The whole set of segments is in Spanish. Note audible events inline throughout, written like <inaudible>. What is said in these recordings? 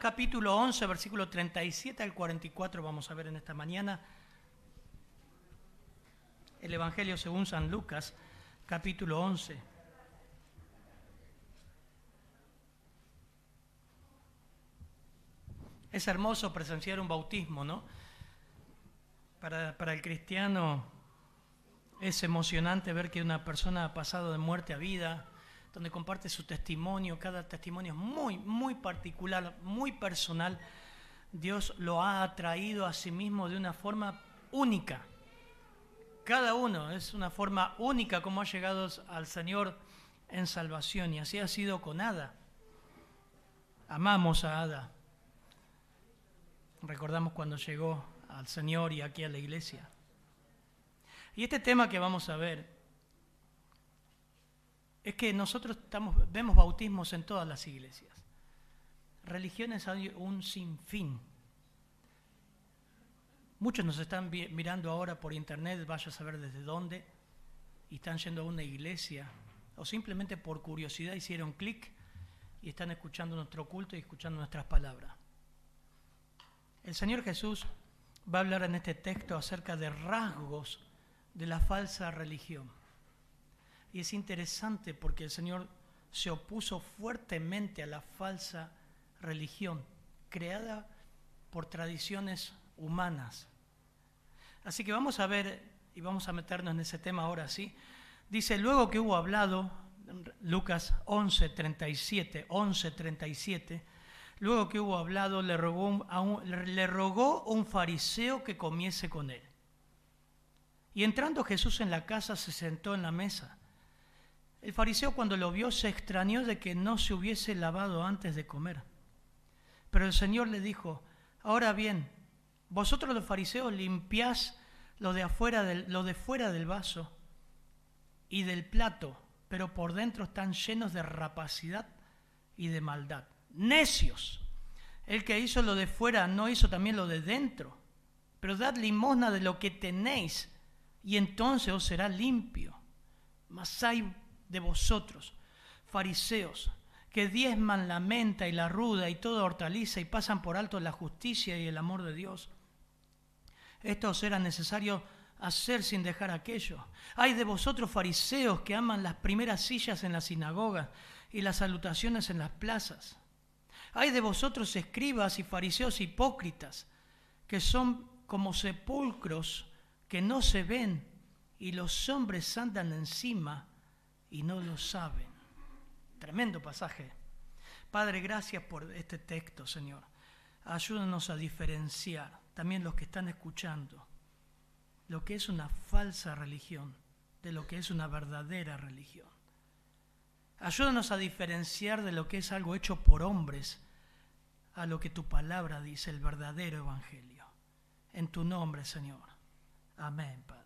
Capítulo 11, versículo 37 al 44 vamos a ver en esta mañana. El Evangelio según San Lucas, capítulo 11. Es hermoso presenciar un bautismo, ¿no? Para el cristiano es emocionante ver que una persona ha pasado de muerte a vida, donde comparte su testimonio. Cada testimonio es muy, muy particular, muy personal. Dios lo ha atraído a sí mismo de una forma única. Cada uno es una forma única como ha llegado al Señor en salvación. Y así ha sido con Ada. Amamos a Ada. Recordamos cuando llegó al Señor y aquí a la iglesia. Y este tema que vamos a ver es que nosotros estamos, vemos bautismos en todas las iglesias. Religiones hay un sinfín. Muchos nos están mirando ahora por internet, vaya a saber desde dónde, y están yendo a una iglesia, o simplemente por curiosidad hicieron clic y están escuchando nuestro culto y escuchando nuestras palabras. El Señor Jesús va a hablar en este texto acerca de rasgos de la falsa religión. Y es interesante porque el Señor se opuso fuertemente a la falsa religión creada por tradiciones humanas. Así que vamos a ver y vamos a meternos en ese tema ahora sí. Dice, luego que hubo hablado, Lucas 11, 37, 11, 37, luego que hubo hablado, le rogó, le rogó un fariseo que comiese con él. Y entrando Jesús en la casa, se sentó en la mesa. El fariseo cuando lo vio se extrañó de que no se hubiese lavado antes de comer. Pero el Señor le dijo, ahora bien, vosotros los fariseos limpiáis lo de, afuera fuera del vaso y del plato, pero por dentro están llenos de rapacidad y de maldad. Necios. El que hizo lo de fuera no hizo también lo de dentro. Pero dad limosna de lo que tenéis y entonces os será limpio. Mas hay de vosotros, fariseos, que diezman la menta y la ruda y toda hortaliza y pasan por alto la justicia y el amor de Dios. Esto os era necesario hacer sin dejar aquello. Hay de vosotros fariseos que aman las primeras sillas en la sinagoga y las salutaciones en las plazas. Hay de vosotros escribas y fariseos hipócritas que son como sepulcros que no se ven y los hombres andan encima y no lo saben. Tremendo pasaje. Padre, gracias por este texto, Señor. Ayúdanos a diferenciar, también los que están escuchando, lo que es una falsa religión de lo que es una verdadera religión. Ayúdanos a diferenciar de lo que es algo hecho por hombres a lo que tu palabra dice, el verdadero evangelio. En tu nombre, Señor. Amén, Padre.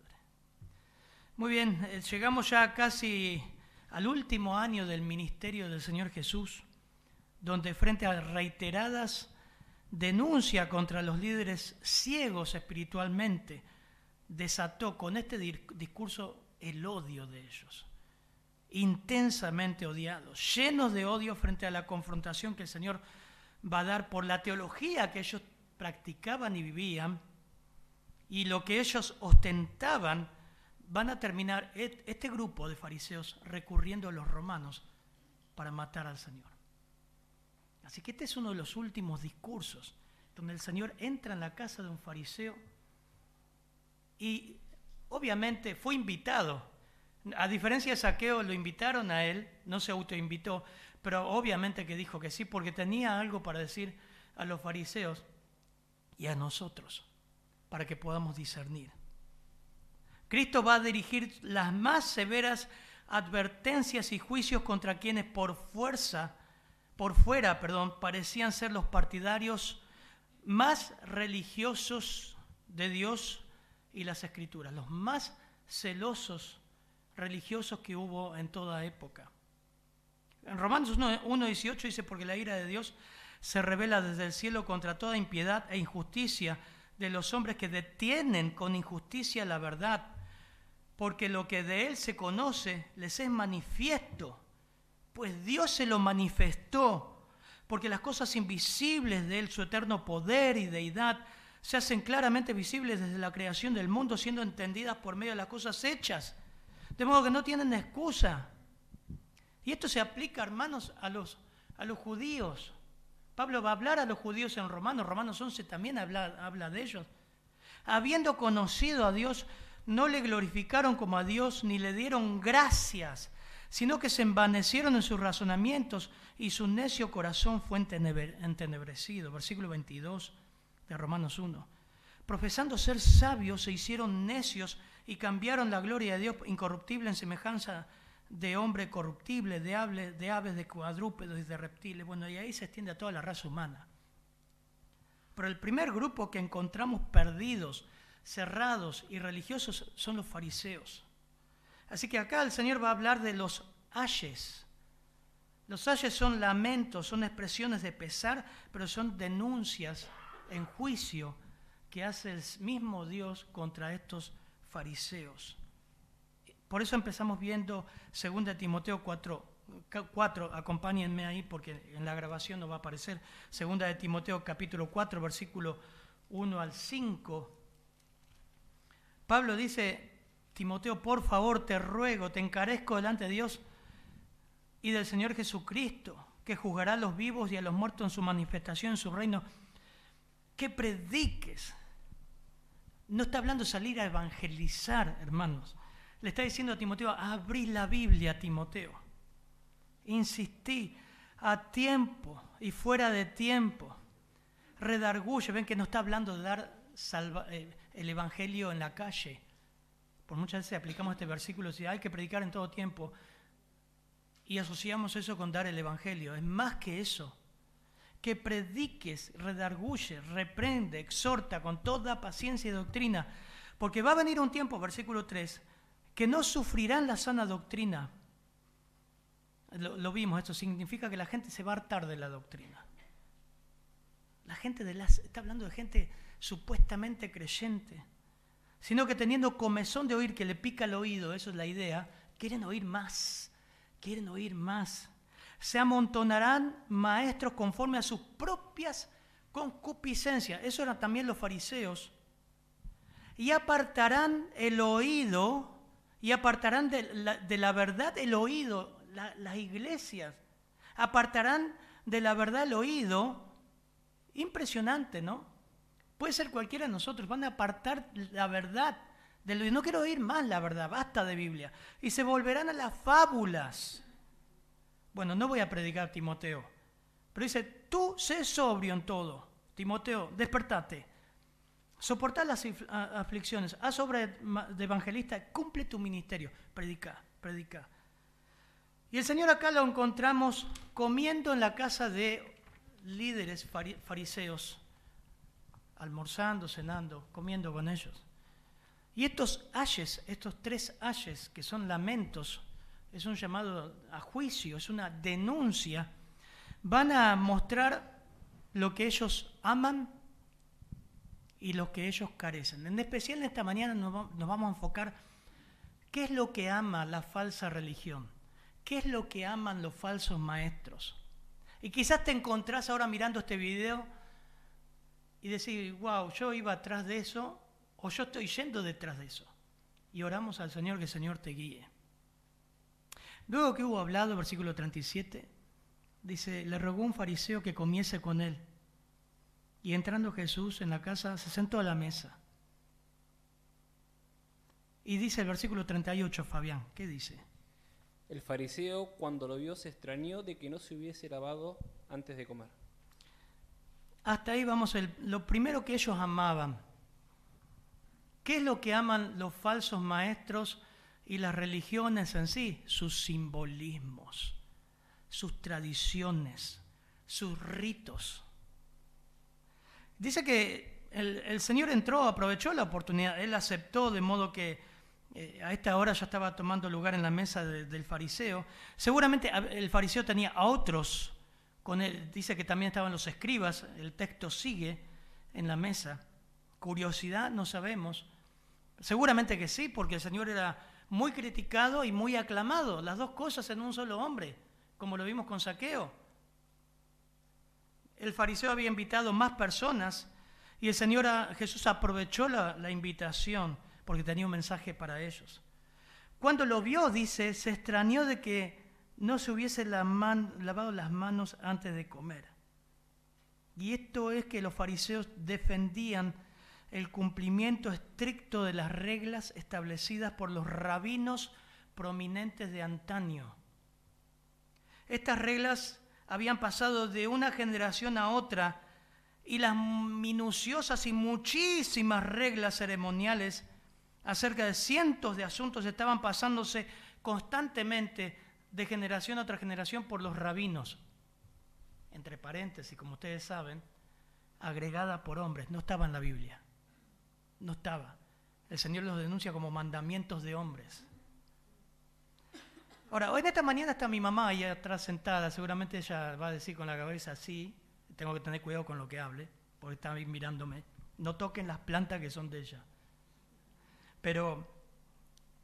Muy bien, eh, llegamos ya casi al último año del ministerio del Señor Jesús, donde frente a reiteradas denuncias contra los líderes ciegos espiritualmente, desató con este discurso el odio de ellos, intensamente odiados, llenos de odio frente a la confrontación que el Señor va a dar por la teología que ellos practicaban y vivían y lo que ellos ostentaban van a terminar este grupo de fariseos recurriendo a los romanos para matar al Señor. Así que este es uno de los últimos discursos donde el Señor entra en la casa de un fariseo y obviamente fue invitado. A diferencia de Saqueo, lo invitaron a él, no se autoinvitó, pero obviamente que dijo que sí, porque tenía algo para decir a los fariseos y a nosotros, para que podamos discernir. Cristo va a dirigir las más severas advertencias y juicios contra quienes por fuerza, por fuera, perdón, parecían ser los partidarios más religiosos de Dios y las escrituras, los más celosos religiosos que hubo en toda época. En Romanos 1.18 dice, porque la ira de Dios se revela desde el cielo contra toda impiedad e injusticia de los hombres que detienen con injusticia la verdad porque lo que de Él se conoce les es manifiesto, pues Dios se lo manifestó, porque las cosas invisibles de Él, su eterno poder y deidad, se hacen claramente visibles desde la creación del mundo, siendo entendidas por medio de las cosas hechas. De modo que no tienen excusa. Y esto se aplica, hermanos, a los, a los judíos. Pablo va a hablar a los judíos en Romanos, Romanos 11 también habla, habla de ellos. Habiendo conocido a Dios, no le glorificaron como a Dios ni le dieron gracias, sino que se envanecieron en sus razonamientos y su necio corazón fue entenebrecido. Versículo 22 de Romanos 1. Profesando ser sabios, se hicieron necios y cambiaron la gloria de Dios incorruptible en semejanza de hombre corruptible, de, de aves, de cuadrúpedos y de reptiles. Bueno, y ahí se extiende a toda la raza humana. Pero el primer grupo que encontramos perdidos, cerrados y religiosos son los fariseos. Así que acá el Señor va a hablar de los ayes. Los ayes son lamentos, son expresiones de pesar, pero son denuncias en juicio que hace el mismo Dios contra estos fariseos. Por eso empezamos viendo 2 Timoteo 4, 4, acompáñenme ahí porque en la grabación no va a aparecer. 2 de Timoteo capítulo 4, versículo 1 al 5. Pablo dice, Timoteo, por favor, te ruego, te encarezco delante de Dios y del Señor Jesucristo, que juzgará a los vivos y a los muertos en su manifestación, en su reino, que prediques. No está hablando de salir a evangelizar, hermanos. Le está diciendo a Timoteo, abrí la Biblia, Timoteo. Insistí a tiempo y fuera de tiempo. Redarguye, ven que no está hablando de dar eh, el Evangelio en la calle. Por muchas veces aplicamos este versículo, si hay que predicar en todo tiempo, y asociamos eso con dar el Evangelio. Es más que eso que prediques, redarguye, reprende, exhorta con toda paciencia y doctrina, porque va a venir un tiempo, versículo 3, que no sufrirán la sana doctrina. Lo, vimos, esto significa que la gente se va a hartar de la doctrina. La gente de las, está hablando de gente supuestamente creyente, sino que teniendo comezón de oír que le pica el oído, eso es la idea, quieren oír más, quieren oír más se amontonarán maestros conforme a sus propias concupiscencias. Eso eran también los fariseos. Y apartarán el oído, y apartarán de la, verdad el oído, las iglesias. Apartarán de la verdad el oído. Impresionante, ¿no? Puede ser cualquiera de nosotros. Van a apartar la verdad del oído. No quiero oír más la verdad, basta de Biblia. Y se volverán a las fábulas bueno, no voy a predicar Timoteo, pero dice, tú sé sobrio en todo. Timoteo, despertate. Soporta las aflicciones, haz obra de evangelista, cumple tu ministerio, predica, predica. Y el Señor acá lo encontramos comiendo en la casa de líderes fariseos, almorzando, cenando, comiendo con ellos. Y estos ayes, estos tres ayes, que son lamentos es un llamado a juicio, es una denuncia, van a mostrar lo que ellos aman y lo que ellos carecen. En especial en esta mañana nos vamos a enfocar qué es lo que ama la falsa religión, qué es lo que aman los falsos maestros. Y quizás te encontrás ahora mirando este video y decís, wow, yo iba atrás de eso o yo estoy yendo detrás de eso. Y oramos al Señor que el Señor te guíe. Luego que hubo hablado, versículo 37, dice, le rogó un fariseo que comiese con él. Y entrando Jesús en la casa, se sentó a la mesa. Y dice el versículo 38, Fabián, ¿qué dice? El fariseo cuando lo vio se extrañó de que no se hubiese lavado antes de comer. Hasta ahí vamos, el, lo primero que ellos amaban. ¿Qué es lo que aman los falsos maestros y las religiones en sí, sus simbolismos, sus tradiciones, sus ritos. Dice que el, Señor entró, aprovechó la oportunidad, Él aceptó de modo que eh, a esta hora ya estaba tomando lugar en la mesa del fariseo. Seguramente el fariseo tenía a otros dice que también estaban los escribas, el texto sigue en la mesa. Curiosidad, no sabemos. Seguramente que sí, porque el Señor era muy criticado y muy aclamado, las dos cosas en un solo hombre, como lo vimos con Saqueo. el fariseo había invitado más personas y el Señor Jesús aprovechó la, la invitación porque tenía un mensaje para ellos. Cuando lo vio, dice, se extrañó de que no se hubiese lavado las manos antes de comer. Y esto es que los fariseos defendían el cumplimiento estricto de las reglas establecidas por los rabinos prominentes de antaño. Estas reglas habían pasado de una generación a otra y las minuciosas y muchísimas reglas ceremoniales acerca de cientos de asuntos estaban pasándose constantemente de generación a otra generación por los rabinos. Entre paréntesis, como ustedes saben, agregada por hombres, no estaba en la Biblia. No estaba. El Señor los denuncia como mandamientos de hombres. Ahora, hoy en esta mañana está mi mamá ahí atrás sentada, seguramente ella va a decir con la cabeza sí, tengo que tener cuidado con lo que hable, porque está ahí mirándome. No toquen las plantas que son de ella. Pero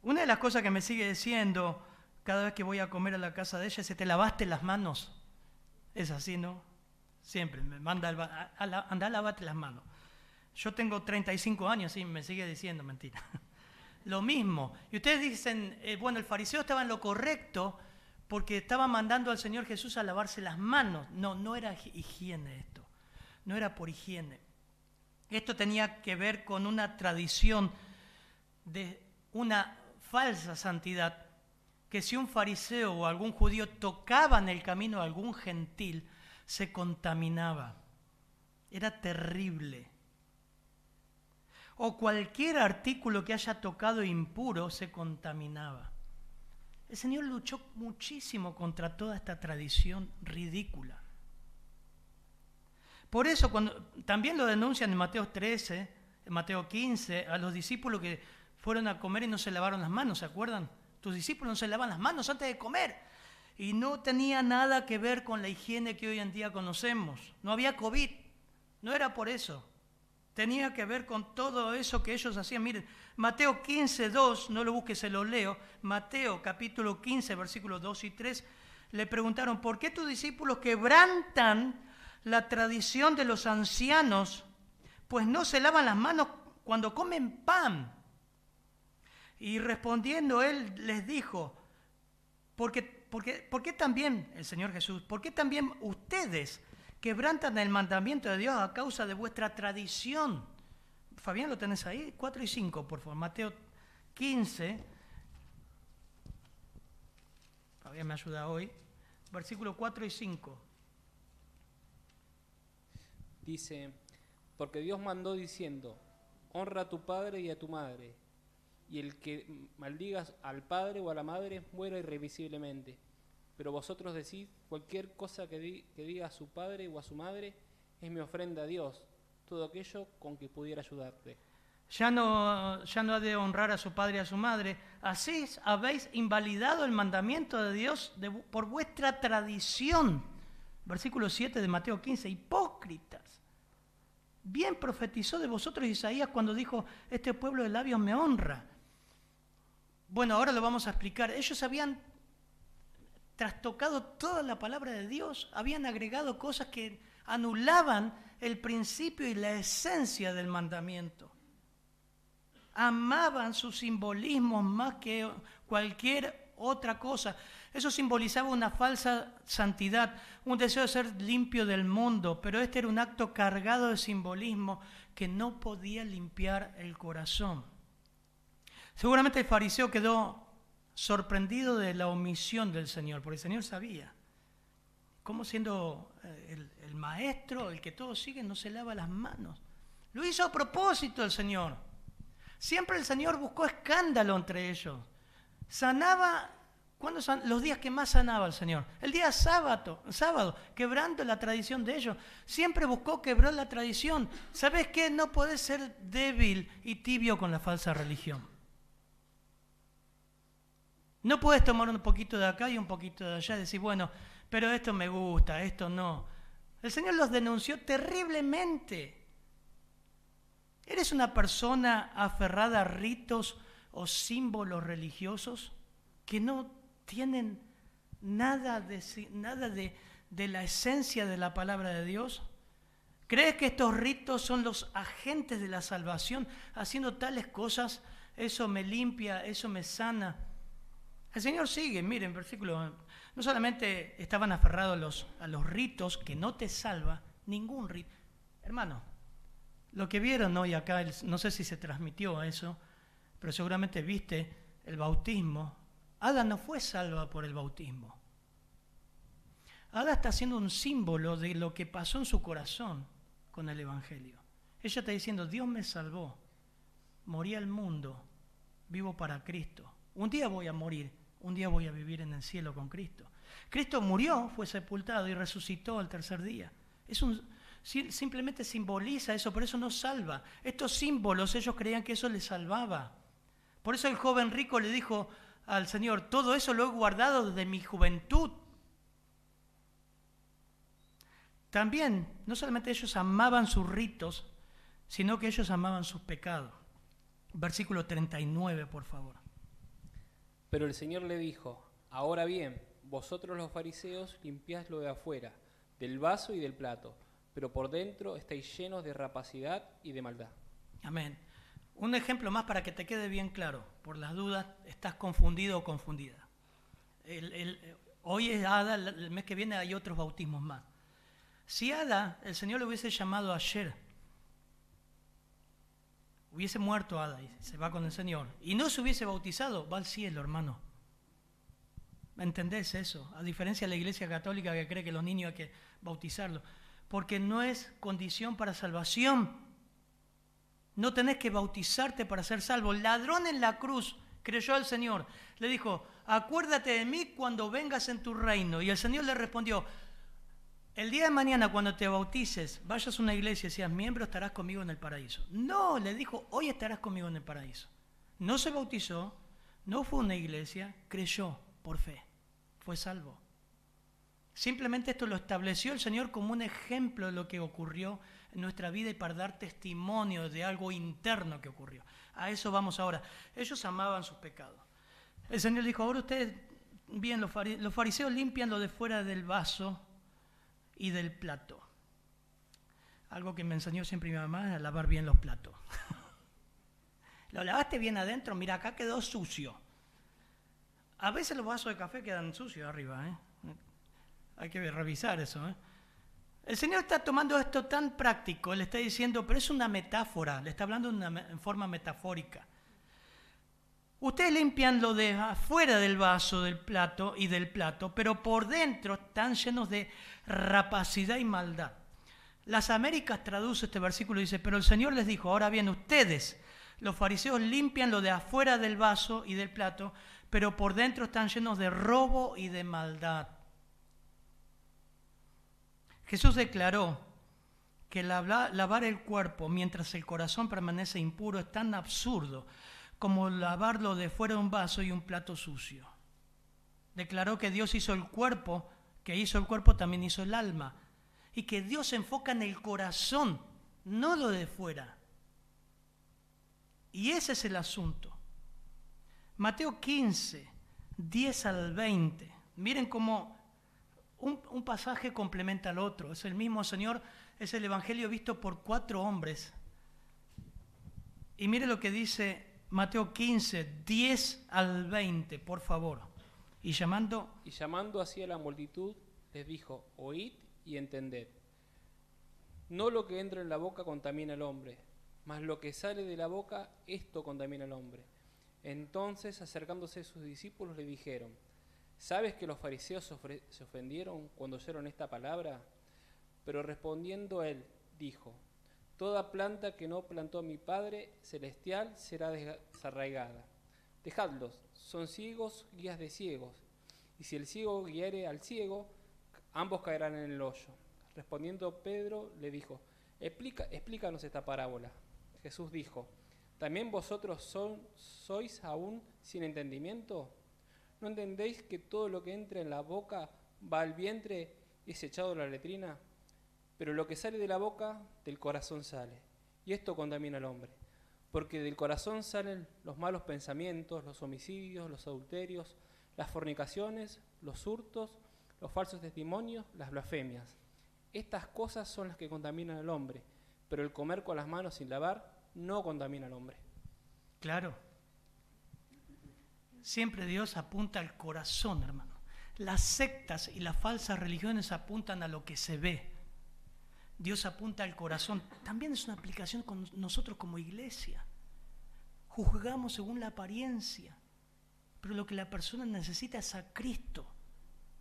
una de las cosas que me sigue diciendo cada vez que voy a comer a la casa de ella es, ¿te lavaste las manos? Es así, ¿no? Siempre me manda, a, anda, lavate las manos. Yo tengo 35 años y me sigue diciendo mentira. <laughs> lo mismo. Y ustedes dicen, eh, bueno, el fariseo estaba en lo correcto porque estaba mandando al Señor Jesús a lavarse las manos. No, no era higiene esto. No era por higiene. Esto tenía que ver con una tradición de una falsa santidad, que si un fariseo o algún judío tocaba en el camino a algún gentil, se contaminaba. Era terrible o cualquier artículo que haya tocado impuro se contaminaba. El Señor luchó muchísimo contra toda esta tradición ridícula. Por eso cuando también lo denuncian en Mateo 13, en Mateo 15, a los discípulos que fueron a comer y no se lavaron las manos, ¿se acuerdan? Tus discípulos no se lavan las manos antes de comer. Y no tenía nada que ver con la higiene que hoy en día conocemos. No había COVID. No era por eso tenía que ver con todo eso que ellos hacían. Miren, Mateo 15, 2, no lo busques, se lo leo. Mateo capítulo 15, versículos 2 y 3, le preguntaron, ¿por qué tus discípulos quebrantan la tradición de los ancianos? Pues no se lavan las manos cuando comen pan. Y respondiendo él les dijo, porque, porque, ¿por qué también, el Señor Jesús, por qué también ustedes quebrantan el mandamiento de Dios a causa de vuestra tradición. Fabián, ¿lo tenés ahí? 4 y 5, por favor. Mateo 15. Fabián me ayuda hoy. Versículo 4 y 5. Dice, porque Dios mandó diciendo, honra a tu padre y a tu madre, y el que maldigas al padre o a la madre muera irrevisiblemente. Pero vosotros decís, cualquier cosa que, diga a su padre o a su madre es mi ofrenda a Dios, todo aquello con que pudiera ayudarte. Ya no, ya no ha de honrar a su padre y a su madre. Así habéis invalidado el mandamiento de Dios por vuestra tradición. Versículo 7 de Mateo 15. Hipócritas. Bien profetizó de vosotros Isaías cuando dijo, este pueblo de labios me honra. Bueno, ahora lo vamos a explicar. Ellos habían trastocado toda la palabra de Dios, habían agregado cosas que anulaban el principio y la esencia del mandamiento. Amaban sus simbolismos más que cualquier otra cosa. Eso simbolizaba una falsa santidad, un deseo de ser limpio del mundo, pero este era un acto cargado de simbolismo que no podía limpiar el corazón. Seguramente el fariseo quedó sorprendido de la omisión del Señor, porque el Señor sabía cómo siendo eh, el, maestro, el que todos siguen, no se lava las manos. Lo hizo a propósito el Señor. Siempre el Señor buscó escándalo entre ellos. Sanaba, ¿cuándo los días que más sanaba el Señor? El día sábado, sábado, quebrando la tradición de ellos. Siempre buscó quebrar la tradición. ¿Sabes qué? No puedes ser débil y tibio con la falsa religión. No puedes tomar un poquito de acá y un poquito de allá y decir, bueno, pero esto me gusta, esto no. El Señor los denunció terriblemente. ¿Eres una persona aferrada a ritos o símbolos religiosos que no tienen nada de, de la esencia de la palabra de Dios? ¿Crees que estos ritos son los agentes de la salvación? Haciendo tales cosas, eso me limpia, eso me sana. El Señor sigue, miren, versículo, no solamente estaban aferrados a los, a los ritos que no te salva, ningún rito. Hermano, lo que vieron hoy acá, no sé si se transmitió eso, pero seguramente viste el bautismo. Ada no fue salva por el bautismo. Ada está siendo un símbolo de lo que pasó en su corazón con el Evangelio. Ella está diciendo, Dios me salvó, morí al mundo, vivo para Cristo. Un día voy a morir, un día voy a vivir en el cielo con Cristo. Cristo murió, fue sepultado y resucitó al tercer día. Es un, simplemente simboliza eso, por eso no salva. Estos símbolos ellos creían que eso les salvaba. Por eso el joven rico le dijo al Señor, todo eso lo he guardado desde mi juventud. También, no solamente ellos amaban sus ritos, sino que ellos amaban sus pecados. Versículo 39, por favor. Pero el Señor le dijo, ahora bien, vosotros los fariseos limpiáis lo de afuera, del vaso y del plato, pero por dentro estáis llenos de rapacidad y de maldad. Amén. Un ejemplo más para que te quede bien claro. Por las dudas, estás confundido o confundida. hoy es Ada, el mes que viene hay otros bautismos más. Si Ada, el Señor le hubiese llamado ayer, hubiese muerto Ada y se va con el Señor, y no se hubiese bautizado, va al cielo, hermano. ¿Me entendés eso? A diferencia de la Iglesia Católica que cree que los niños hay que bautizarlos. Porque no es condición para salvación. No tenés que bautizarte para ser salvo. El ladrón en la cruz creyó al Señor. Le dijo, acuérdate de mí cuando vengas en tu reino. Y el Señor le respondió, el día de mañana cuando te bautices, vayas a una iglesia y seas miembro, estarás conmigo en el paraíso. No, le dijo, hoy estarás conmigo en el paraíso. No se bautizó, no fue una iglesia, creyó por fe, fue salvo. Simplemente esto lo estableció el Señor como un ejemplo de lo que ocurrió en nuestra vida y para dar testimonio de algo interno que ocurrió. A eso vamos ahora. Ellos amaban sus pecados. El Señor dijo, ahora ustedes, bien, los fariseos limpian lo de fuera del vaso y del plato. Algo que me enseñó siempre mi mamá es lavar bien los platos. <laughs> lo lavaste bien adentro, mira, acá quedó sucio. A veces los vasos de café quedan sucios arriba, ¿eh? Hay que revisar eso, ¿eh? El Señor está tomando esto tan práctico, le está diciendo, pero es una metáfora, le está hablando en forma metafórica. Ustedes limpian lo de afuera del vaso, del plato y del plato, pero por dentro están llenos de rapacidad y maldad. Las Américas traduce este versículo y dice, pero el Señor les dijo, ahora bien, ustedes, los fariseos, limpian lo de afuera del vaso y del plato, pero por dentro están llenos de robo y de maldad. Jesús declaró que lavar el cuerpo mientras el corazón permanece impuro es tan absurdo como lavarlo de fuera de un vaso y un plato sucio. Declaró que Dios hizo el cuerpo, que hizo el cuerpo también hizo el alma, y que Dios se enfoca en el corazón, no lo de fuera. Y ese es el asunto. Mateo 15, 10 al 20. Miren cómo un, un, pasaje complementa al otro. Es el mismo Señor, es el Evangelio visto por cuatro hombres. Y mire lo que dice Mateo 15, 10 al 20, por favor. Y llamando... Y llamando así a la multitud, les dijo, oíd y entended. No lo que entra en la boca contamina al hombre, mas lo que sale de la boca, esto contamina al hombre. Entonces, acercándose a sus discípulos, le dijeron, ¿sabes que los fariseos se ofendieron cuando oyeron esta palabra? Pero respondiendo él, dijo, Toda planta que no plantó mi Padre Celestial será desarraigada. Dejadlos, son ciegos, guías de ciegos. Y si el ciego guiare al ciego, ambos caerán en el hoyo. Respondiendo Pedro le dijo, Explica, explícanos esta parábola. Jesús dijo, ¿también vosotros sois aún sin entendimiento? ¿No entendéis que todo lo que entra en la boca va al vientre y es echado a la letrina? Pero lo que sale de la boca, del corazón sale. Y esto contamina al hombre. Porque del corazón salen los malos pensamientos, los homicidios, los adulterios, las fornicaciones, los hurtos, los falsos testimonios, las blasfemias. Estas cosas son las que contaminan al hombre, pero el comer con las manos sin lavar no contamina al hombre. Claro. Siempre Dios apunta al corazón, hermano. Las sectas y las falsas religiones apuntan a lo que se ve. Dios apunta al corazón. También es una aplicación con nosotros como iglesia. Juzgamos según la apariencia, pero lo que la persona necesita es a Cristo.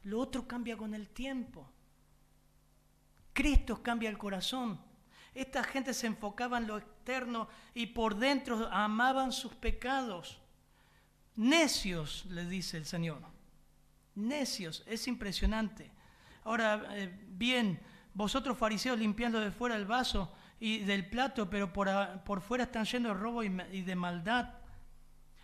Lo otro cambia con el tiempo. Cristo cambia el corazón. Esta gente se enfocaba en lo externo y por dentro amaban sus pecados. Necios, le dice el Señor. Necios, es impresionante. Ahora, eh, bien, vosotros fariseos limpiando de fuera el vaso y del plato, pero por, por fuera están llenos de robo y, de maldad.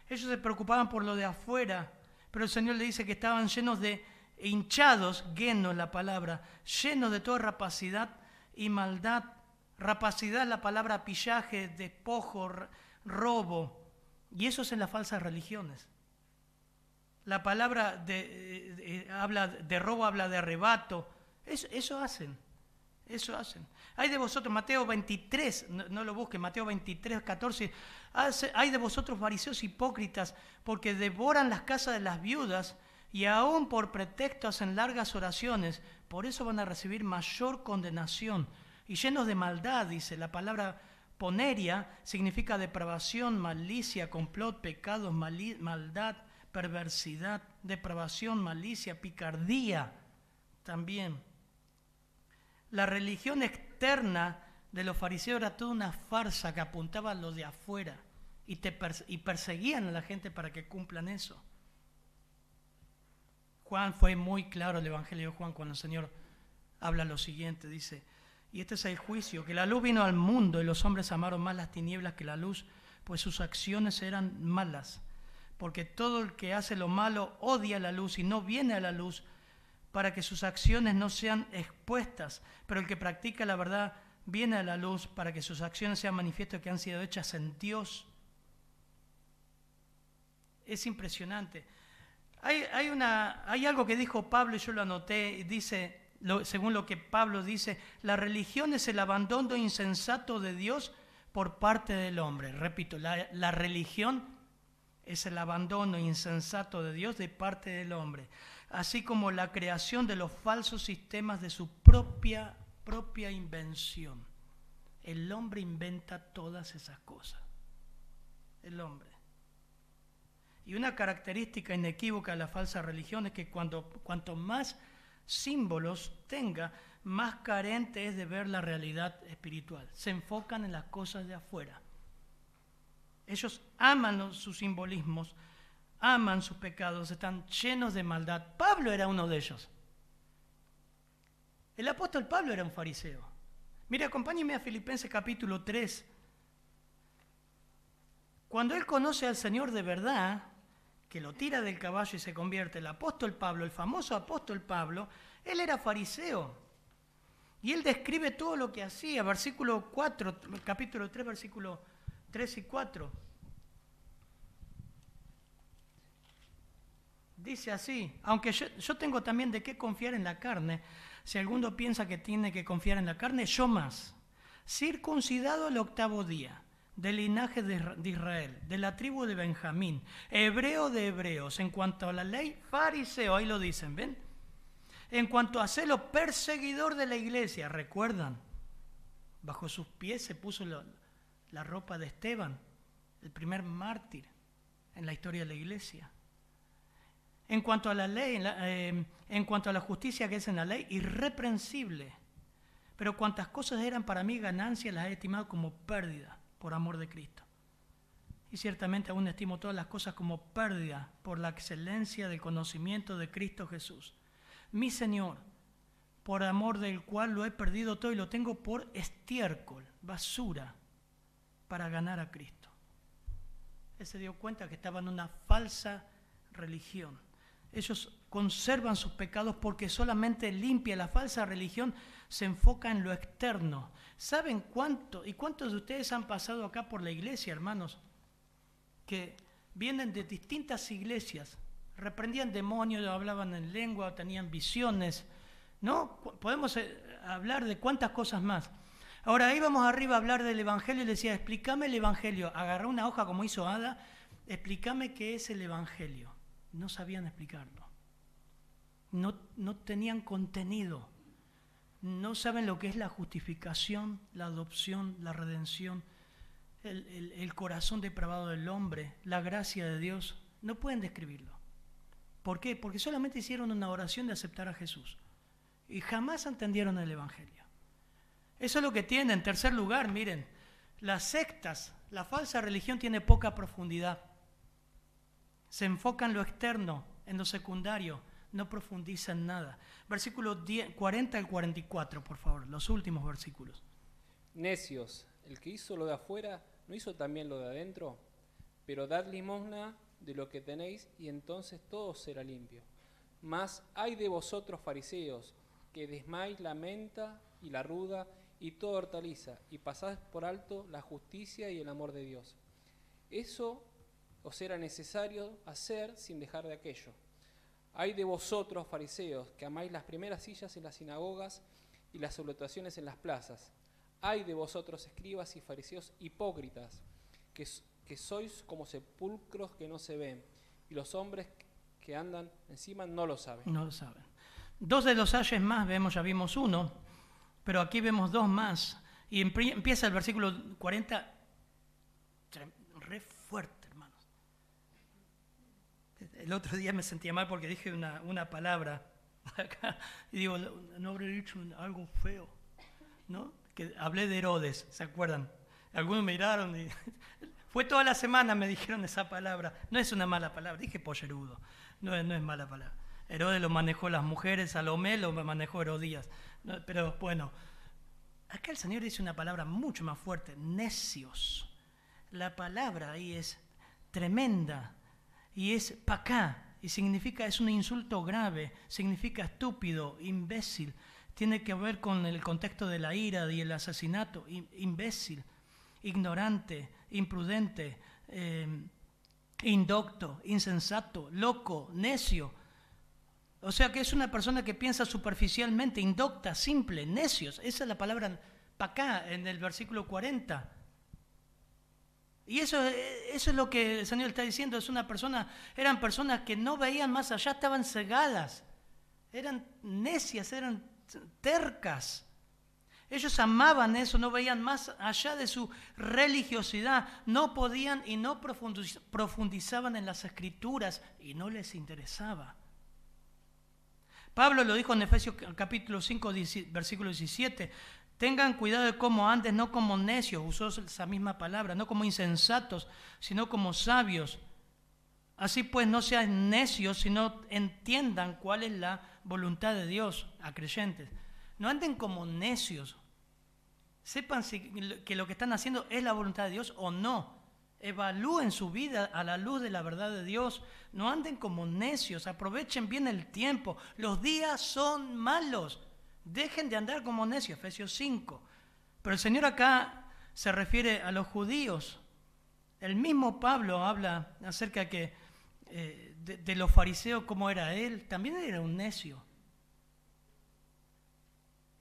Ellos se preocupaban por lo de afuera, pero el Señor le dice que estaban llenos de hinchados, llenos la palabra, llenos de toda rapacidad y maldad. Rapacidad, la palabra pillaje, despojo, robo. Y eso es en las falsas religiones. La palabra de, habla de robo, habla de arrebato. Eso, hacen. Eso hacen. Hay de vosotros, Mateo 23, no, lo busquen, Mateo 23, 14. Hay de vosotros fariseos hipócritas, porque devoran las casas de las viudas y aún por pretexto hacen largas oraciones. Por eso van a recibir mayor condenación. Y llenos de maldad, dice la palabra poneria, significa depravación, malicia, complot, pecados, maldad perversidad, depravación, malicia, picardía también. La religión externa de los fariseos era toda una farsa que apuntaba a lo de afuera y, te y perseguían a la gente para que cumplan eso. Juan fue muy claro, el Evangelio de Juan, cuando el Señor habla lo siguiente, dice, y este es el juicio, que la luz vino al mundo y los hombres amaron más las tinieblas que la luz, pues sus acciones eran malas porque todo el que hace lo malo odia la luz y no viene a la luz para que sus acciones no sean expuestas, pero el que practica la verdad viene a la luz para que sus acciones sean manifiestas que han sido hechas en Dios. Es impresionante. Hay, una, hay algo que dijo Pablo y yo lo anoté, dice, según lo que Pablo dice, la religión es el abandono insensato de Dios por parte del hombre. Repito, la, la religión es el abandono insensato de Dios de parte del hombre, así como la creación de los falsos sistemas de su propia, propia invención. El hombre inventa todas esas cosas. El hombre. Y una característica inequívoca de la falsa religión es que cuando, cuanto más símbolos tenga, más carente es de ver la realidad espiritual. Se enfocan en las cosas de afuera. Ellos aman sus simbolismos, aman sus pecados, están llenos de maldad. Pablo era uno de ellos. El apóstol Pablo era un fariseo. Mire, acompáñeme a Filipenses capítulo 3. Cuando él conoce al Señor de verdad, que lo tira del caballo y se convierte el apóstol Pablo, el famoso apóstol Pablo, él era fariseo. Y él describe todo lo que hacía, versículo 4, capítulo 3, versículo 3 y 4. Dice así, aunque yo, tengo también de qué confiar en la carne, si alguno piensa que tiene que confiar en la carne, yo más. Circuncidado el octavo día, del linaje de, de Israel, de la tribu de Benjamín, hebreo de hebreos, en cuanto a la ley, fariseo, ahí lo dicen, ¿ven? En cuanto a celo, perseguidor de la iglesia, recuerdan, bajo sus pies se puso la, la ropa de Esteban, el primer mártir en la historia de la iglesia. En cuanto a la ley, en, eh, en cuanto a la justicia que es en la ley, irreprensible. Pero cuantas cosas eran para mí ganancias, las he estimado como pérdida por amor de Cristo. Y ciertamente aún estimo todas las cosas como pérdida por la excelencia del conocimiento de Cristo Jesús. Mi Señor, por amor del cual lo he perdido todo y lo tengo por estiércol, basura, para ganar a Cristo. Él se dio cuenta que estaba en una falsa religión. Ellos conservan sus pecados porque solamente limpia la falsa religión, se enfoca en lo externo. ¿Saben cuánto y cuántos de ustedes han pasado acá por la iglesia, hermanos? Que vienen de distintas iglesias reprendían demonios, hablaban en lengua, tenían visiones, ¿no? Podemos eh, hablar de cuántas cosas más. Ahora íbamos arriba a hablar del Evangelio y le decía, explícame el Evangelio. Agarré una hoja como hizo Ada, explícame qué es el Evangelio. No sabían explicarlo. No, no tenían contenido. No saben lo que es la justificación, la adopción, la redención, el, el corazón depravado del hombre, la gracia de Dios. No pueden describirlo. ¿Por qué? Porque solamente hicieron una oración de aceptar a Jesús y jamás entendieron el Evangelio. Eso es lo que tiene. En tercer lugar, miren, las sectas, la falsa religión tiene poca profundidad. Se enfoca en lo externo, en lo secundario, no profundiza en nada. Versículos 40 al 44, por favor, los últimos versículos. Necios, el que hizo lo de afuera, ¿no hizo también lo de adentro? Pero dad limosna de lo que tenéis y entonces todo será limpio. Mas hay de vosotros fariseos, que desmáis la menta y la ruda y toda hortaliza, y pasáis por alto la justicia y el amor de Dios. Eso os era necesario hacer sin dejar de aquello. Hay de vosotros, fariseos, que amáis las primeras sillas en las sinagogas y las salutaciones en las plazas. Hay de vosotros, escribas y fariseos hipócritas, que, sois como sepulcros que no se ven, y los hombres que andan encima no lo saben. No lo saben. Dos de los ayes más vemos, ya vimos uno, pero aquí vemos dos más. Y empieza el versículo 40, re fuerte, hermanos. El otro día me sentía mal porque dije una, una palabra <laughs> acá y digo, no habré dicho algo feo, ¿no? Que hablé de Herodes, ¿se acuerdan? Algunos miraron y <laughs> fue toda la semana me dijeron esa palabra. No es una mala palabra, dije pollerudo, no, no es mala palabra. Herodes lo manejó las mujeres, Salomé lo manejó Herodías. pero bueno, acá el Señor dice una palabra mucho más fuerte, necios. La palabra ahí es tremenda y es pacá y significa, es un insulto grave, significa estúpido, imbécil. Tiene que ver con el contexto de la ira y el asesinato, imbécil, ignorante, imprudente, eh, indocto, insensato, loco, necio. O sea que es una persona que piensa superficialmente, indocta, simple, necios. Esa es la palabra para acá en el versículo 40. Y eso, eso es lo que el Señor está diciendo, es una persona, eran personas que no veían más allá, estaban cegadas, eran necias, eran tercas. Ellos amaban eso, no veían más allá de su religiosidad, no podían y no profundizaban en las escrituras y no les interesaba. Pablo lo dijo en Efesios capítulo 5, versículo 17. Tengan cuidado de cómo antes, no como necios, usó esa misma palabra, no como insensatos, sino como sabios. Así pues, no sean necios, sino entiendan cuál es la voluntad de Dios a creyentes. No anden como necios. Sepan si, que lo que están haciendo es la voluntad de Dios o no. Evalúen su vida a la luz de la verdad de Dios. No anden como necios, aprovechen bien el tiempo. Los días son malos. Dejen de andar como necios, Efesios 5. Pero el Señor acá se refiere a los judíos. El mismo Pablo habla acerca eh, de, los fariseos, como era él. También era un necio.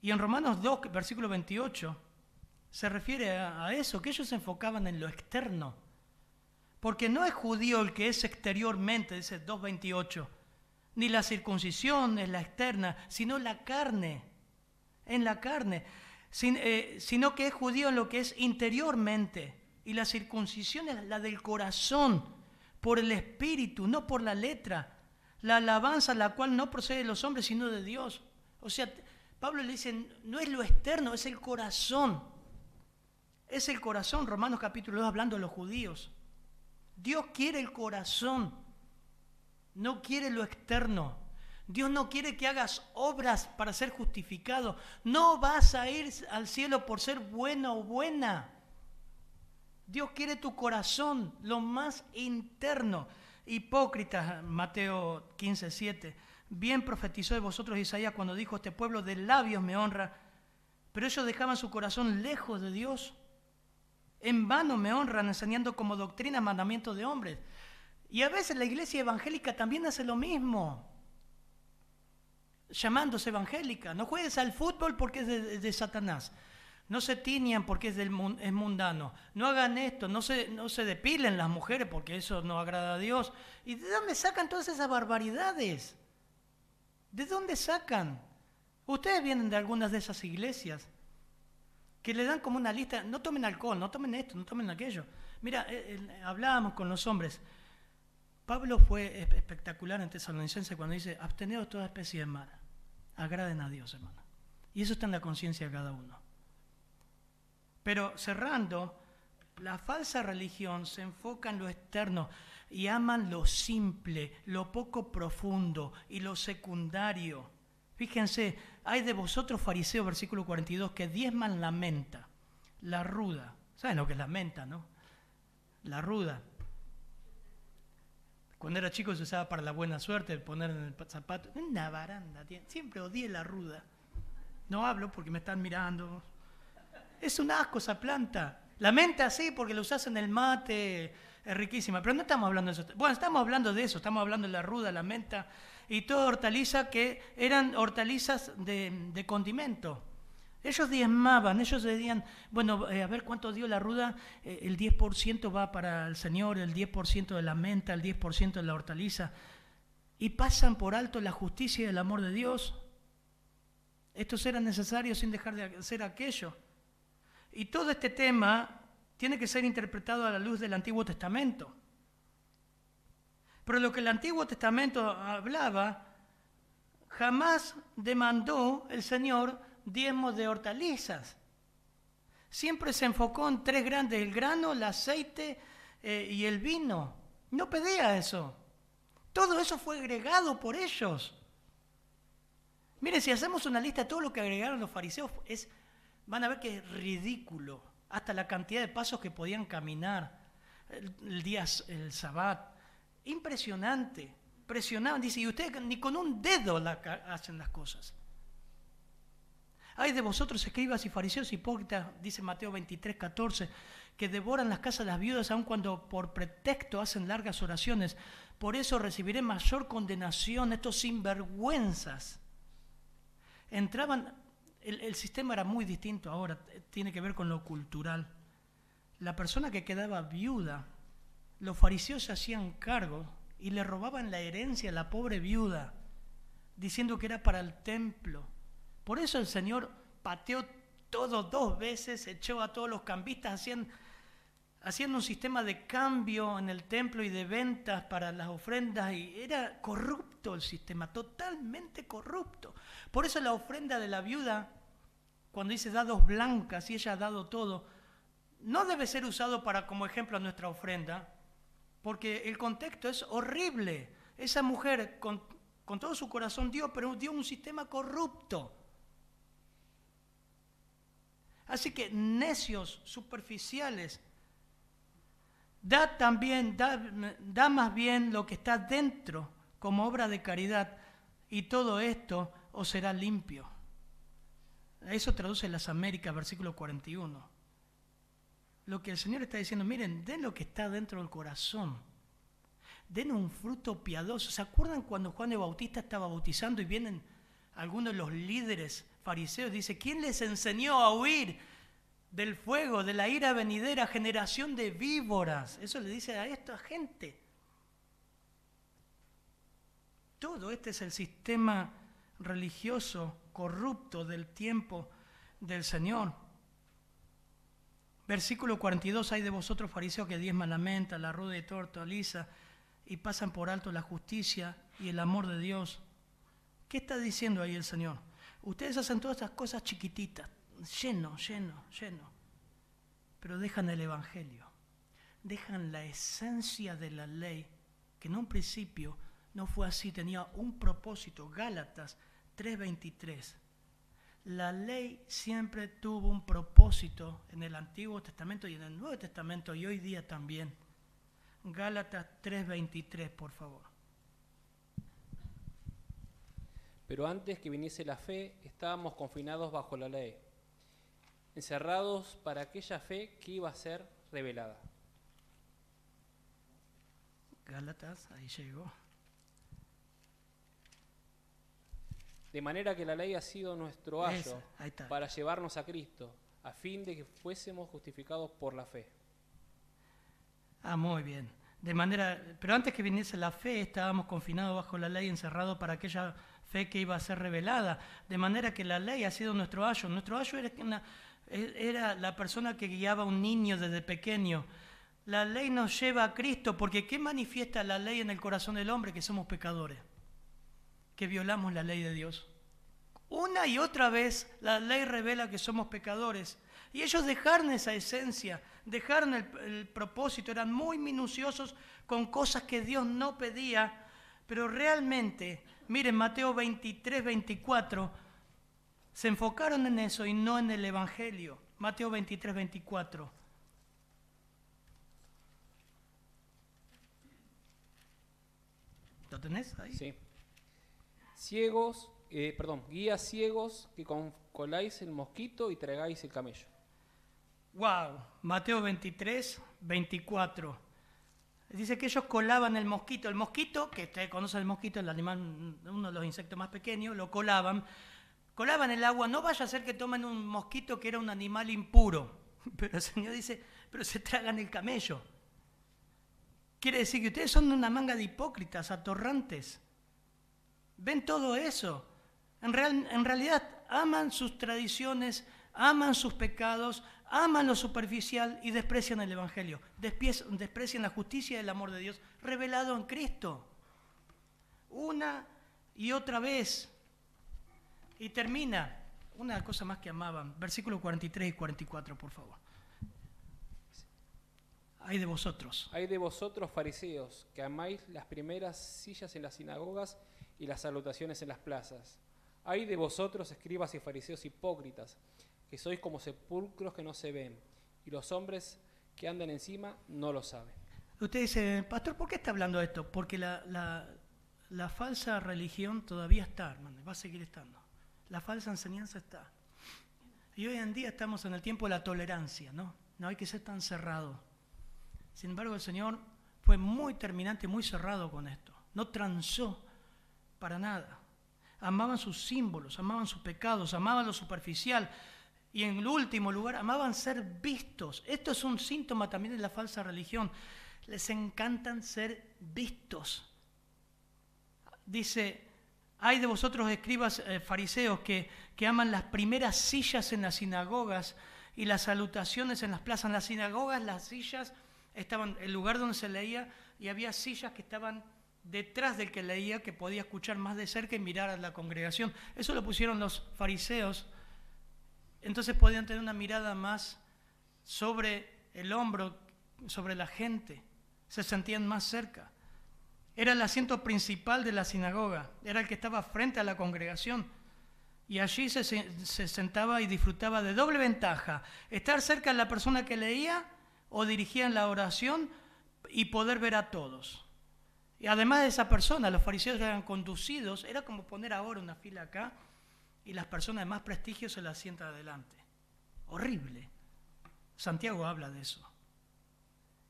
Y en Romanos 2, versículo 28, se refiere a eso, que ellos se enfocaban en lo externo porque no es judío el que es exteriormente, dice 2.28, ni la circuncisión es la externa, sino la carne, en la carne, eh, sino que es judío en lo que es interiormente. Y la circuncisión es la del corazón, por el espíritu, no por la letra. La alabanza, la cual no procede de los hombres, sino de Dios. O sea, Pablo le dice, no es lo externo, es el corazón. Es el corazón, Romanos capítulo 2, hablando de los judíos. Dios quiere el corazón, no quiere lo externo. Dios no quiere que hagas obras para ser justificado. No vas a ir al cielo por ser bueno o buena. Dios quiere tu corazón, lo más interno. Hipócritas, Mateo 15, 7. Bien profetizó de vosotros Isaías cuando dijo, este pueblo de labios me honra, pero ellos dejaban su corazón lejos de Dios. En vano me honran enseñando como doctrina mandamientos de hombres. Y a veces la iglesia evangélica también hace lo mismo, llamándose evangélica. No juegues al fútbol porque es de, Satanás. No se tiñan porque es, del, es mundano. No hagan esto, no se, no se depilen las mujeres porque eso no agrada a Dios. ¿Y de dónde sacan todas esas barbaridades? ¿De dónde sacan? Ustedes vienen de algunas de esas iglesias que le dan como una lista, no tomen alcohol, no tomen esto, no tomen aquello. Mira, eh, hablábamos con los hombres. Pablo fue espectacular en Tesalonicense cuando dice, absteneos toda especie de mal. Agraden a Dios, hermano. Y eso está en la conciencia de cada uno. Pero cerrando, la falsa religión se enfoca en lo externo y aman lo simple, lo poco profundo y lo secundario. Fíjense, hay de vosotros fariseos, versículo 42, que diezman la menta, la ruda. ¿Saben lo que es la menta, no? La ruda. Cuando era chico se usaba para la buena suerte, poner en el zapato. Una baranda, siempre odié la ruda. No hablo porque me están mirando. Es un asco esa planta. La menta sí, porque la usas en el mate, es riquísima. Pero no estamos hablando de eso. Bueno, estamos hablando de eso, estamos hablando de la ruda, la menta y toda hortaliza que eran hortalizas de, condimento. Ellos diezmaban, ellos decían, bueno, eh, a ver cuánto dio la ruda, eh, el 10% va para el Señor, el 10% de la menta, el 10% de la hortaliza, y pasan por alto la justicia y el amor de Dios. Estos eran necesarios sin dejar de hacer aquello. Y todo este tema tiene que ser interpretado a la luz del Antiguo Testamento. Pero lo que el Antiguo Testamento hablaba, jamás demandó el Señor diezmos de hortalizas. Siempre se enfocó en tres grandes, el grano, el aceite eh, y el vino. No pedía eso. Todo eso fue agregado por ellos. Miren, si hacemos una lista de todo lo que agregaron los fariseos, es, van a ver que es ridículo. Hasta la cantidad de pasos que podían caminar. El, día, el sabbat, Impresionante. Presionaban, dice, y ustedes ni con un dedo hacen las cosas. Hay de vosotros, escribas y fariseos hipócritas, dice Mateo 23, 14, que devoran las casas de las viudas aun cuando por pretexto hacen largas oraciones. Por eso recibiré mayor condenación estos sinvergüenzas. Entraban, el, sistema era muy distinto ahora, tiene que ver con lo cultural. La persona que quedaba viuda los fariseos se hacían cargo y le robaban la herencia a la pobre viuda, diciendo que era para el templo. Por eso el Señor pateó todo dos veces, echó a todos los cambistas, haciendo un sistema de cambio en el templo y de ventas para las ofrendas, y era corrupto el sistema, totalmente corrupto. Por eso la ofrenda de la viuda, cuando dice dados blancas y ella ha dado todo, no debe ser usado para como ejemplo a nuestra ofrenda, porque el contexto es horrible. Esa mujer con, todo su corazón dio, pero dio un sistema corrupto. Así que necios, superficiales, da también, da, da más bien lo que está dentro como obra de caridad y todo esto os será limpio. Eso traduce las Américas, versículo 41 lo que el Señor está diciendo, miren, den lo que está dentro del corazón. Den un fruto piadoso. ¿Se acuerdan cuando Juan de Bautista estaba bautizando y vienen algunos de los líderes fariseos? Dice, ¿quién les enseñó a huir del fuego, de la ira venidera, generación de víboras? Eso le dice a esta gente. Todo este es el sistema religioso corrupto del tiempo del Señor. Versículo 42, hay de vosotros fariseos que diezman la menta, la ruda y torta, lisa, y pasan por alto la justicia y el amor de Dios. ¿Qué está diciendo ahí el Señor? Ustedes hacen todas estas cosas chiquititas, lleno, lleno, lleno, pero dejan el Evangelio, dejan la esencia de la ley, que en un principio no fue así, tenía un propósito, Gálatas 3:23 la ley siempre tuvo un propósito en el Antiguo Testamento y en el Nuevo Testamento y hoy día también. Gálatas 3:23, por favor. Pero antes que viniese la fe, estábamos confinados bajo la ley, encerrados para aquella fe que iba a ser revelada. Gálatas, ahí llegó. De manera que la ley ha sido nuestro ayo Esa, para llevarnos a Cristo, a fin de que fuésemos justificados por la fe. Ah, muy bien. De manera, pero antes que viniese la fe, estábamos confinados bajo la ley, encerrados para aquella fe que iba a ser revelada. De manera que la ley ha sido nuestro ayo. Nuestro ayo era, la persona que guiaba a un niño desde pequeño. La ley nos lleva a Cristo, porque ¿qué manifiesta la ley en el corazón del hombre? Que somos pecadores, que violamos la ley de Dios. Una y otra vez la ley revela que somos pecadores. Y ellos dejaron esa esencia, dejaron el propósito, eran muy minuciosos con cosas que Dios no pedía, pero realmente, miren Mateo 23, 24, se enfocaron en eso y no en el Evangelio. Mateo 23, 24. ¿Lo tenés ahí? Sí. Ciegos, eh, perdón, guías ciegos que con- coláis el mosquito y tragáis el camello. Wow, Mateo 23, 24. Dice que ellos colaban el mosquito. El mosquito, que usted conoce el mosquito, el animal, uno de los insectos más pequeños, lo colaban. Colaban el agua. No vaya a ser que tomen un mosquito que era un animal impuro. <laughs> Pero el Señor dice, pero se tragan el camello. Quiere decir que ustedes son una manga de hipócritas, atorrantes. Ven todo eso. En, real- en realidad aman sus tradiciones, aman sus pecados, aman lo superficial y desprecian el Evangelio. Desprecian la justicia y el amor de Dios revelado en Cristo. Una y otra vez. Y termina. Una cosa más que amaban. Versículos 43 y 44, por favor. Hay de vosotros. Hay de vosotros fariseos que amáis las primeras sillas en las sinagogas y las salutaciones en las plazas. Hay de vosotros escribas y fariseos hipócritas, que sois como sepulcros que no se ven, y los hombres que andan encima no lo saben. Usted dice, pastor, ¿por qué está hablando de esto? Porque la, la- la falsa religión todavía está, hermano, va a seguir estando. La falsa enseñanza está. Y hoy en día estamos en el tiempo de la tolerancia, ¿no? No hay que ser tan cerrado. Sin embargo, el Señor fue muy terminante, muy cerrado con esto. No transó para nada. Amaban sus símbolos, amaban sus pecados, amaban lo superficial. Y en último lugar, amaban ser vistos. Esto es un síntoma también de la falsa religión. Les encantan ser vistos. Dice, hay de vosotros escribas eh, fariseos que, que aman las primeras sillas en las sinagogas y las salutaciones en las plazas. En las sinagogas las sillas estaban, el lugar donde se leía, y había sillas que estaban detrás del que leía, que podía escuchar más de cerca y mirar a la congregación. Eso lo pusieron los fariseos. Entonces podían tener una mirada más sobre el hombro, sobre la gente. Se sentían más cerca. Era el asiento principal de la sinagoga, era el que estaba frente a la congregación. Y allí se, se- se sentaba y disfrutaba de doble ventaja, estar cerca de la persona que leía o dirigía la oración y poder ver a todos. Y además de esa persona, los fariseos eran conducidos, era como poner ahora una fila acá y las personas de más prestigio se las sientan adelante. Horrible. Santiago habla de eso.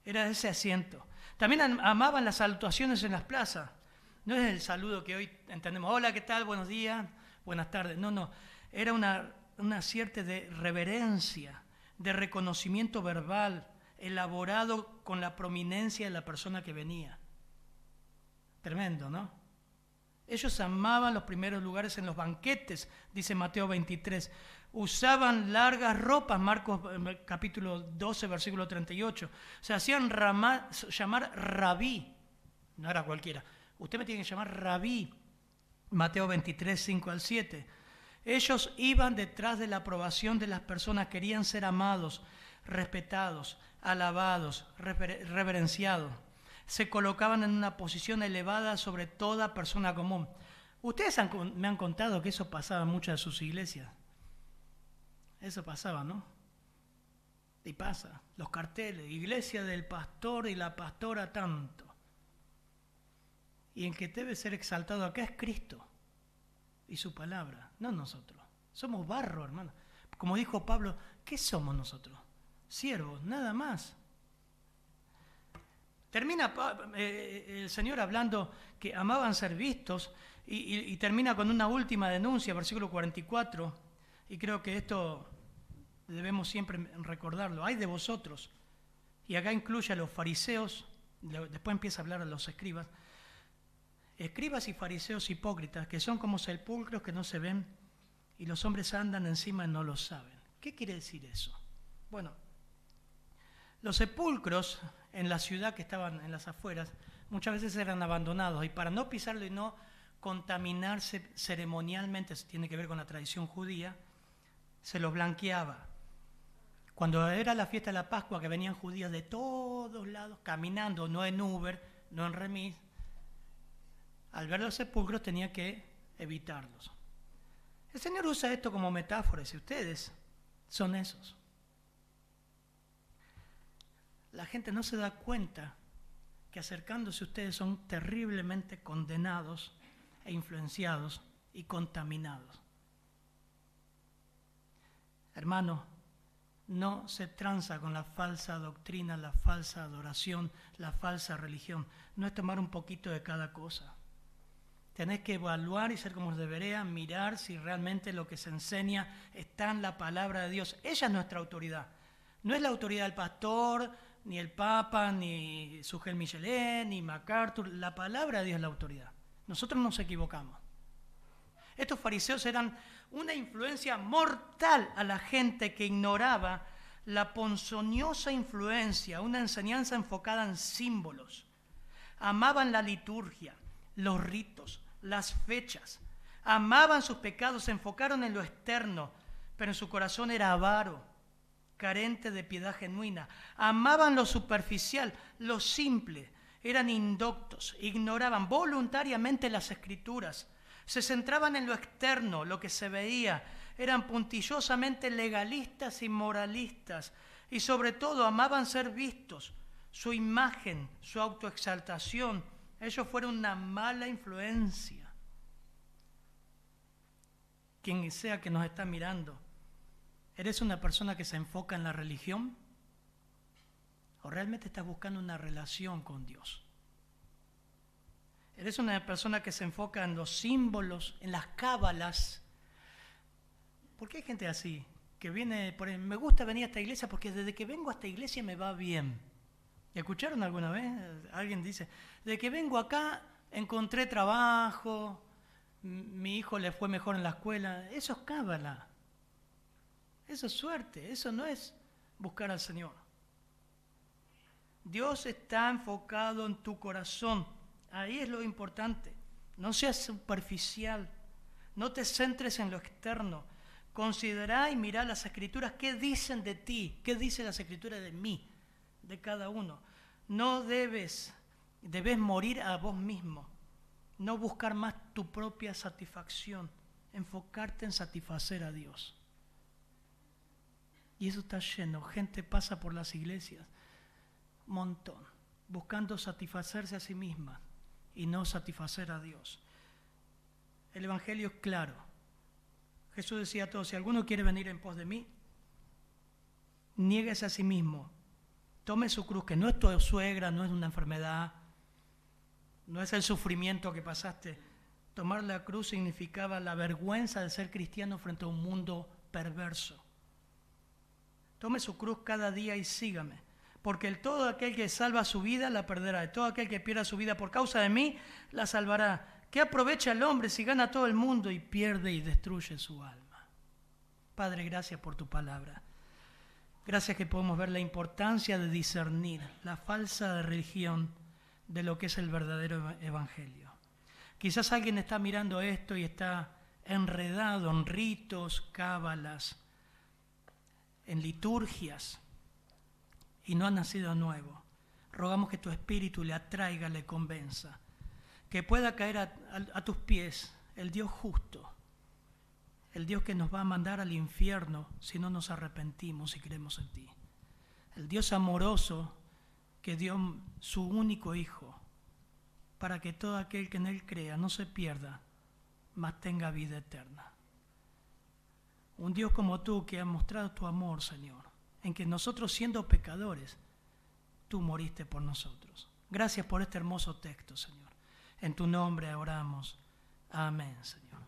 Era ese asiento. También am- amaban las salutaciones en las plazas. No es el saludo que hoy entendemos. Hola, ¿qué tal? Buenos días, buenas tardes. No, no. Era una, una cierta de reverencia, de reconocimiento verbal, elaborado con la prominencia de la persona que venía. Tremendo, ¿no? Ellos amaban los primeros lugares en los banquetes, dice Mateo 23. Usaban largas ropas, Marcos eh, capítulo 12, versículo 38. Se hacían llamar rabí. No era cualquiera. Usted me tiene que llamar rabí. Mateo 23, 5 al 7. Ellos iban detrás de la aprobación de las personas, querían ser amados, respetados, alabados, rever- reverenciados. Se colocaban en una posición elevada sobre toda persona común. Ustedes me han contado que eso pasaba en muchas de sus iglesias. Eso pasaba, ¿no? Y pasa. Los carteles, iglesia del pastor y la pastora tanto. Y el que debe ser exaltado acá es Cristo y su palabra, no nosotros. Somos barro, hermano. Como dijo Pablo, ¿qué somos nosotros? Siervos, nada más. Termina eh, el Señor hablando que amaban ser vistos y, termina con una última denuncia, versículo 44, y creo que esto debemos siempre recordarlo. Hay de vosotros, y acá incluye a los fariseos, después empieza a hablar a los escribas, escribas y fariseos hipócritas, que son como sepulcros que no se ven y los hombres andan encima y no lo saben. ¿Qué quiere decir eso? Bueno, los sepulcros en la ciudad que estaban en las afueras muchas veces eran abandonados y para no pisarlo y no contaminarse ceremonialmente, tiene que ver con la tradición judía, se los blanqueaba. Cuando era la fiesta de la Pascua, que venían judíos de todos lados, caminando, no en Uber, no en remis, al ver los sepulcros tenía que evitarlos. El Señor usa esto como metáfora, y ustedes son esos. La gente no se da cuenta que acercándose ustedes son terriblemente condenados e influenciados y contaminados. Hermano, no se tranza con la falsa doctrina, la falsa adoración, la falsa religión. No es tomar un poquito de cada cosa. Tenés que evaluar y ser como debería, mirar si realmente lo que se enseña está en la palabra de Dios. Ella es nuestra autoridad. No es la autoridad del pastor, ni el Papa, ni Sugel Michelet, ni MacArthur. La palabra de Dios es la autoridad. Nosotros nos equivocamos. Estos fariseos eran una influencia mortal a la gente que ignoraba la ponzoñosa influencia, una enseñanza enfocada en símbolos. Amaban la liturgia, los ritos, las fechas. Amaban sus pecados, se enfocaron en lo externo, pero en su corazón era avaro, carente de piedad genuina. Amaban lo superficial, lo simple. Eran indoctos, ignoraban voluntariamente las escrituras. Se centraban en lo externo, lo que se veía. Eran puntillosamente legalistas y moralistas. Y sobre todo amaban ser vistos. Su imagen, su autoexaltación, ellos fueron una mala influencia. Quien sea que nos está mirando, ¿eres una persona que se enfoca en la religión? ¿O realmente estás buscando una relación con Dios? ¿Eres una persona que se enfoca en los símbolos, en las cábalas? ¿Por qué hay gente así? Que viene, por, me gusta venir a esta iglesia porque desde que vengo a esta iglesia me va bien. ¿Escucharon alguna vez? Alguien dice, de que vengo acá encontré trabajo, mi hijo le fue mejor en la escuela. Eso es cábala. Eso es suerte. Eso no es buscar al Señor. Dios está enfocado en tu corazón. Ahí es lo importante. No seas superficial. No te centres en lo externo. Considera y mira las escrituras. ¿Qué dicen de ti? ¿Qué dice las escrituras de mí? de cada uno. No debes, debes morir a vos mismo, no buscar más tu propia satisfacción, enfocarte en satisfacer a Dios. Y eso está lleno, gente pasa por las iglesias, montón, buscando satisfacerse a sí misma y no satisfacer a Dios. El Evangelio es claro. Jesús decía a todos, si alguno quiere venir en pos de mí, nieguese a sí mismo, Tome su cruz, que no es tu suegra, no es una enfermedad, no es el sufrimiento que pasaste. Tomar la cruz significaba la vergüenza de ser cristiano frente a un mundo perverso. Tome su cruz cada día y sígame, porque el todo aquel que salva su vida la perderá, y todo aquel que pierda su vida por causa de mí la salvará. ¿Qué aprovecha el hombre si gana todo el mundo y pierde y destruye su alma? Padre, gracias por tu palabra. Gracias que podemos ver la importancia de discernir la falsa religión de lo que es el verdadero evangelio. Quizás alguien está mirando esto y está enredado en ritos, cábalas, en liturgias y no ha nacido nuevo. Rogamos que tu espíritu le atraiga, le convenza, que pueda caer a, tus pies el Dios justo el Dios que nos va a mandar al infierno si no nos arrepentimos y creemos en ti. El Dios amoroso que dio su único Hijo para que todo aquel que en Él crea no se pierda, mas tenga vida eterna. Un Dios como tú que ha mostrado tu amor, Señor, en que nosotros siendo pecadores, tú moriste por nosotros. Gracias por este hermoso texto, Señor. En tu nombre oramos. Amén, Señor.